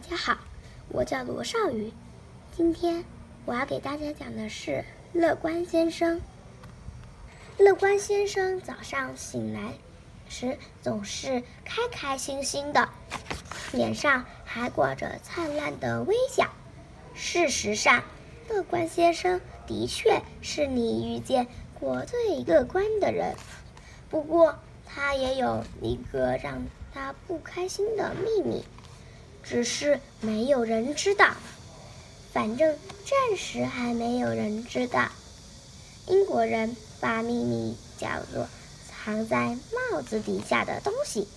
大家好，我叫罗少宇。今天我要给大家讲的是乐观先生。乐观先生早上醒来时总是开开心心的，脸上还挂着灿烂的微笑。事实上，乐观先生的确是你遇见过最乐观的人。不过，他也有一个让他不开心的秘密。只是没有人知道，反正暂时还没有人知道。英国人把秘密叫做藏在帽子底下的东西，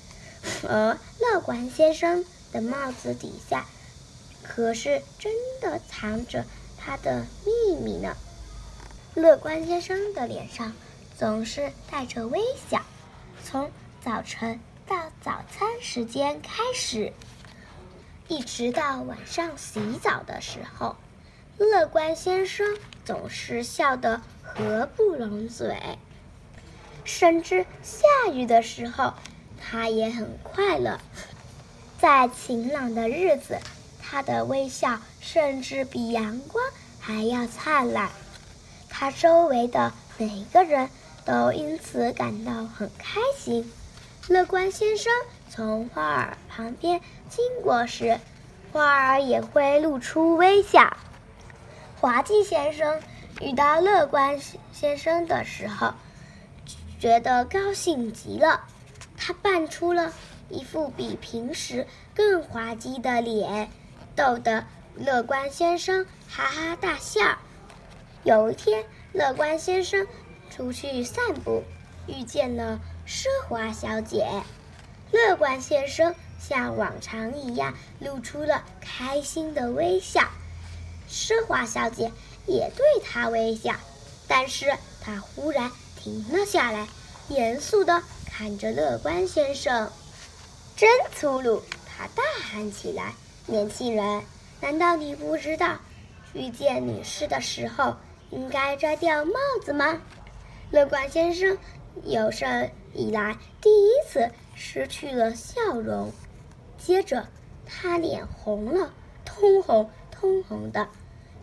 而乐观先生的帽子底下可是真的藏着他的秘密呢。乐观先生的脸上总是带着微笑，从早晨到早餐时间开始。一直到晚上洗澡的时候，乐观先生总是笑得合不拢嘴。甚至下雨的时候，他也很快乐。在晴朗的日子，他的微笑甚至比阳光还要灿烂。他周围的每个人都因此感到很开心。乐观先生从花儿旁边经过时，花儿也会露出微笑。滑稽先生遇到乐观先生的时候，觉得高兴极了。他扮出了一副比平时更滑稽的脸，逗得乐观先生哈哈大笑。有一天，乐观先生出去散步，遇见了。奢华小姐，乐观先生像往常一样露出了开心的微笑。奢华小姐也对他微笑，但是她忽然停了下来，严肃地看着乐观先生。真粗鲁！他大喊起来：“年轻人，难道你不知道，遇见女士的时候应该摘掉帽子吗？”乐观先生有生以来第一次失去了笑容，接着他脸红了，通红通红的，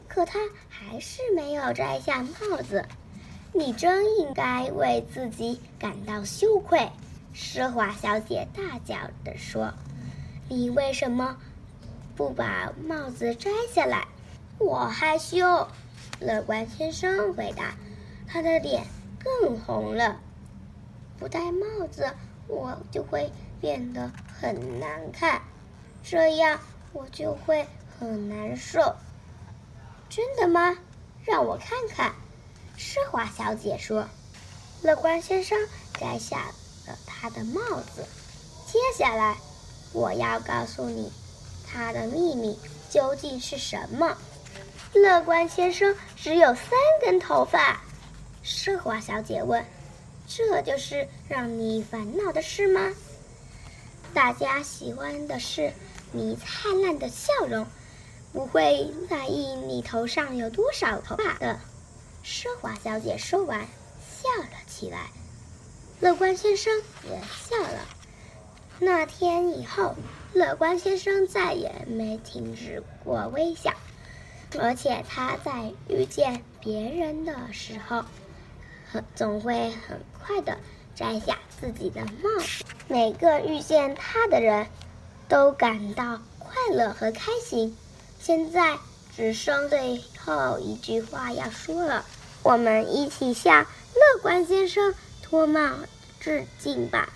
可他还是没有摘下帽子。你真应该为自己感到羞愧，奢华小姐大叫地说：“你为什么不把帽子摘下来？”我害羞，乐观先生回答，他的脸。更红了，不戴帽子，我就会变得很难看，这样我就会很难受。真的吗？让我看看。奢华小姐说。乐观先生摘下了他的帽子。接下来，我要告诉你，他的秘密究竟是什么。乐观先生只有三根头发。奢华小姐问：“这就是让你烦恼的事吗？”大家喜欢的是你灿烂的笑容，不会在意你头上有多少头发的。奢华小姐说完，笑了起来。乐观先生也笑了。那天以后，乐观先生再也没停止过微笑，而且他在遇见别人的时候。总会很快的摘下自己的帽子。每个遇见他的人都感到快乐和开心。现在只剩最后一句话要说了，我们一起向乐观先生脱帽致敬吧。